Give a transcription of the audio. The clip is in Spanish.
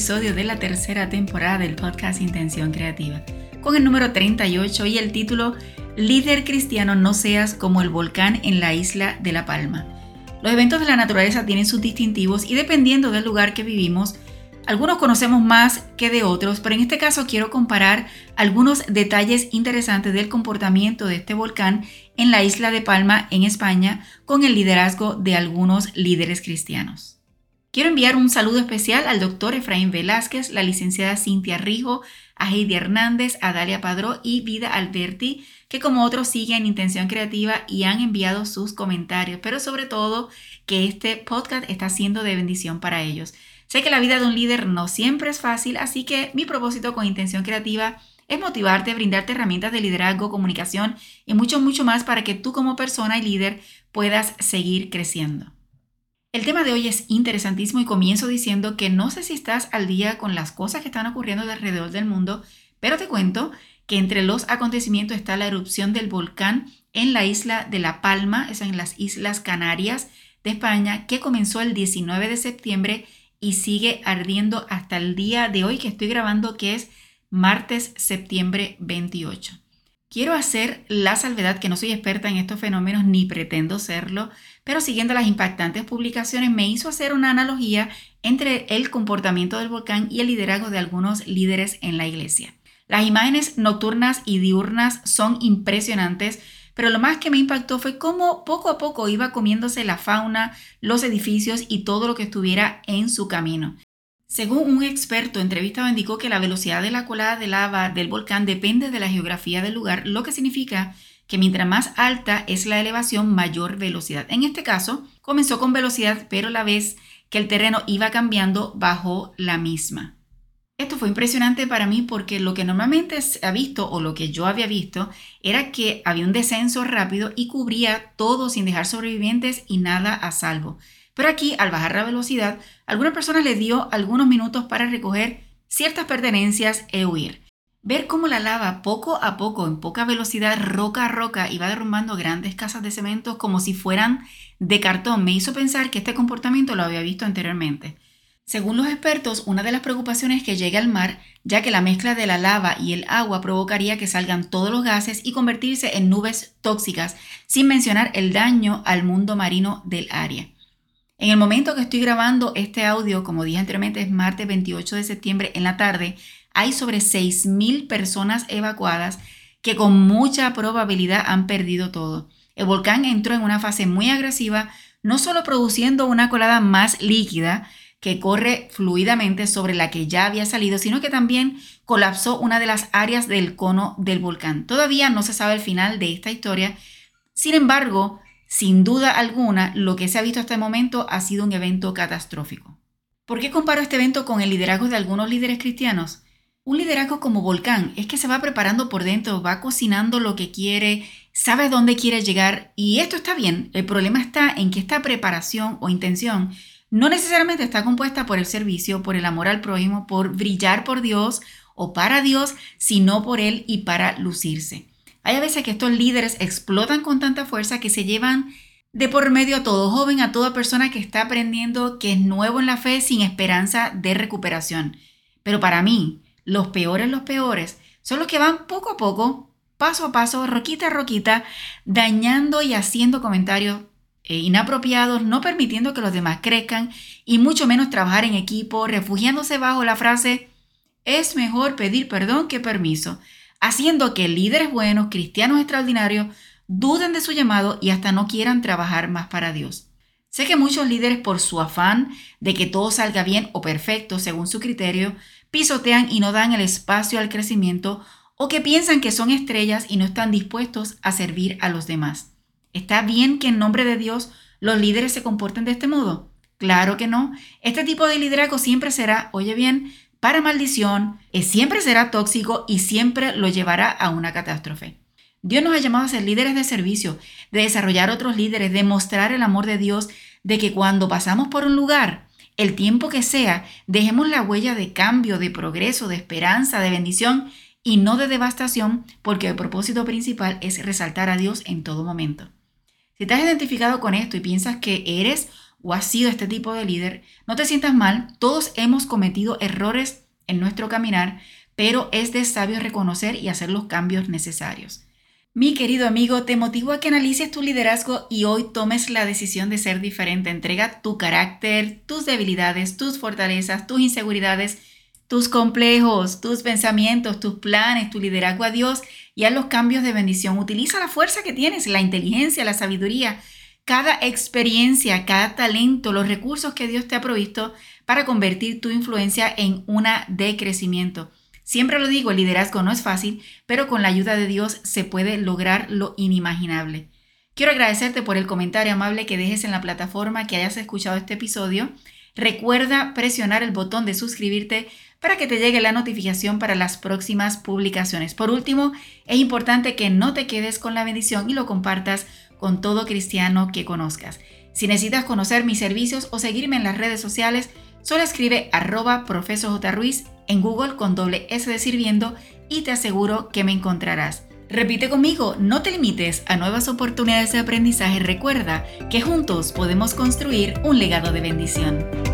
episodio de la tercera temporada del podcast Intención Creativa, con el número 38 y el título Líder cristiano no seas como el volcán en la isla de La Palma. Los eventos de la naturaleza tienen sus distintivos y dependiendo del lugar que vivimos, algunos conocemos más que de otros, pero en este caso quiero comparar algunos detalles interesantes del comportamiento de este volcán en la isla de Palma, en España, con el liderazgo de algunos líderes cristianos. Quiero enviar un saludo especial al doctor Efraín Velázquez, la licenciada Cintia Rijo, a Heidi Hernández, a Dalia Padró y Vida Alberti, que como otros siguen Intención Creativa y han enviado sus comentarios, pero sobre todo que este podcast está siendo de bendición para ellos. Sé que la vida de un líder no siempre es fácil, así que mi propósito con Intención Creativa es motivarte, brindarte herramientas de liderazgo, comunicación y mucho, mucho más para que tú como persona y líder puedas seguir creciendo. El tema de hoy es interesantísimo y comienzo diciendo que no sé si estás al día con las cosas que están ocurriendo alrededor del mundo, pero te cuento que entre los acontecimientos está la erupción del volcán en la isla de La Palma, es en las Islas Canarias de España, que comenzó el 19 de septiembre y sigue ardiendo hasta el día de hoy que estoy grabando, que es martes septiembre 28. Quiero hacer la salvedad que no soy experta en estos fenómenos ni pretendo serlo, pero siguiendo las impactantes publicaciones me hizo hacer una analogía entre el comportamiento del volcán y el liderazgo de algunos líderes en la iglesia. Las imágenes nocturnas y diurnas son impresionantes, pero lo más que me impactó fue cómo poco a poco iba comiéndose la fauna, los edificios y todo lo que estuviera en su camino. Según un experto entrevistado indicó que la velocidad de la colada de lava del volcán depende de la geografía del lugar, lo que significa que mientras más alta es la elevación, mayor velocidad. En este caso, comenzó con velocidad, pero la vez que el terreno iba cambiando, bajó la misma. Esto fue impresionante para mí porque lo que normalmente se ha visto o lo que yo había visto era que había un descenso rápido y cubría todo sin dejar sobrevivientes y nada a salvo. Pero aquí, al bajar la velocidad, algunas personas les dio algunos minutos para recoger ciertas pertenencias e huir. Ver cómo la lava poco a poco, en poca velocidad, roca a roca, iba derrumbando grandes casas de cemento como si fueran de cartón, me hizo pensar que este comportamiento lo había visto anteriormente. Según los expertos, una de las preocupaciones es que llegue al mar, ya que la mezcla de la lava y el agua provocaría que salgan todos los gases y convertirse en nubes tóxicas, sin mencionar el daño al mundo marino del área. En el momento que estoy grabando este audio, como dije anteriormente, es martes 28 de septiembre en la tarde, hay sobre 6.000 personas evacuadas que con mucha probabilidad han perdido todo. El volcán entró en una fase muy agresiva, no solo produciendo una colada más líquida que corre fluidamente sobre la que ya había salido, sino que también colapsó una de las áreas del cono del volcán. Todavía no se sabe el final de esta historia, sin embargo, sin duda alguna, lo que se ha visto hasta el momento ha sido un evento catastrófico. ¿Por qué comparo este evento con el liderazgo de algunos líderes cristianos? Un liderazgo como volcán es que se va preparando por dentro, va cocinando lo que quiere, sabe dónde quiere llegar y esto está bien. El problema está en que esta preparación o intención no necesariamente está compuesta por el servicio, por el amor al prójimo, por brillar por Dios o para Dios, sino por Él y para lucirse. Hay a veces que estos líderes explotan con tanta fuerza que se llevan de por medio a todo joven, a toda persona que está aprendiendo, que es nuevo en la fe sin esperanza de recuperación. Pero para mí, los peores, los peores, son los que van poco a poco, paso a paso, roquita a roquita, dañando y haciendo comentarios eh, inapropiados, no permitiendo que los demás crezcan y mucho menos trabajar en equipo, refugiándose bajo la frase es mejor pedir perdón que permiso haciendo que líderes buenos, cristianos extraordinarios, duden de su llamado y hasta no quieran trabajar más para Dios. Sé que muchos líderes por su afán de que todo salga bien o perfecto según su criterio, pisotean y no dan el espacio al crecimiento o que piensan que son estrellas y no están dispuestos a servir a los demás. ¿Está bien que en nombre de Dios los líderes se comporten de este modo? Claro que no. Este tipo de liderazgo siempre será, oye bien, para maldición, siempre será tóxico y siempre lo llevará a una catástrofe. Dios nos ha llamado a ser líderes de servicio, de desarrollar otros líderes, de mostrar el amor de Dios, de que cuando pasamos por un lugar, el tiempo que sea, dejemos la huella de cambio, de progreso, de esperanza, de bendición y no de devastación, porque el propósito principal es resaltar a Dios en todo momento. Si has identificado con esto y piensas que eres o has sido este tipo de líder, no te sientas mal, todos hemos cometido errores en nuestro caminar, pero es de sabio reconocer y hacer los cambios necesarios. Mi querido amigo, te motivo a que analices tu liderazgo y hoy tomes la decisión de ser diferente. Entrega tu carácter, tus debilidades, tus fortalezas, tus inseguridades, tus complejos, tus pensamientos, tus planes, tu liderazgo a Dios y a los cambios de bendición. Utiliza la fuerza que tienes, la inteligencia, la sabiduría, cada experiencia, cada talento, los recursos que Dios te ha provisto para convertir tu influencia en una de crecimiento. Siempre lo digo, el liderazgo no es fácil, pero con la ayuda de Dios se puede lograr lo inimaginable. Quiero agradecerte por el comentario amable que dejes en la plataforma que hayas escuchado este episodio. Recuerda presionar el botón de suscribirte para que te llegue la notificación para las próximas publicaciones. Por último, es importante que no te quedes con la bendición y lo compartas con todo cristiano que conozcas. Si necesitas conocer mis servicios o seguirme en las redes sociales, solo escribe arroba profesor. Ruiz en Google con doble S de sirviendo y te aseguro que me encontrarás. Repite conmigo, no te limites a nuevas oportunidades de aprendizaje. Recuerda que juntos podemos construir un legado de bendición.